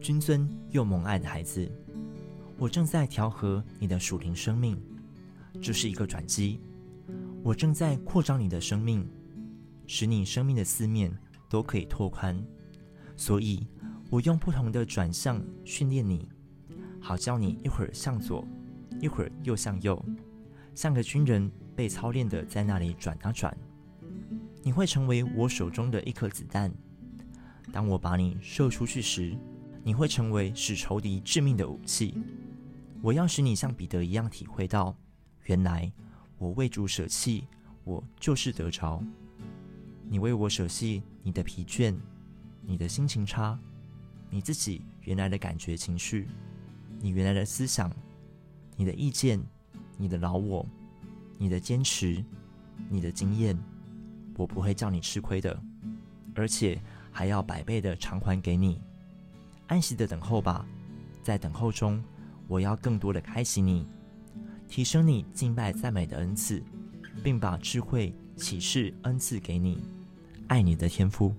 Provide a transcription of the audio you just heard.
君尊又蒙爱的孩子，我正在调和你的属灵生命，这是一个转机。我正在扩张你的生命，使你生命的四面都可以拓宽。所以，我用不同的转向训练你，好叫你一会儿向左，一会儿又向右，像个军人被操练的在那里转啊转。你会成为我手中的一颗子弹，当我把你射出去时，你会成为使仇敌致命的武器。我要使你像彼得一样体会到，原来我为主舍弃，我就是得着。你为我舍弃你的疲倦，你的心情差，你自己原来的感觉情绪，你原来的思想，你的意见，你的老我，你的坚持，你的经验。我不会叫你吃亏的，而且还要百倍的偿还给你。安息的等候吧，在等候中，我要更多的开启你，提升你敬拜赞美的恩赐，并把智慧启示恩赐给你。爱你的天赋。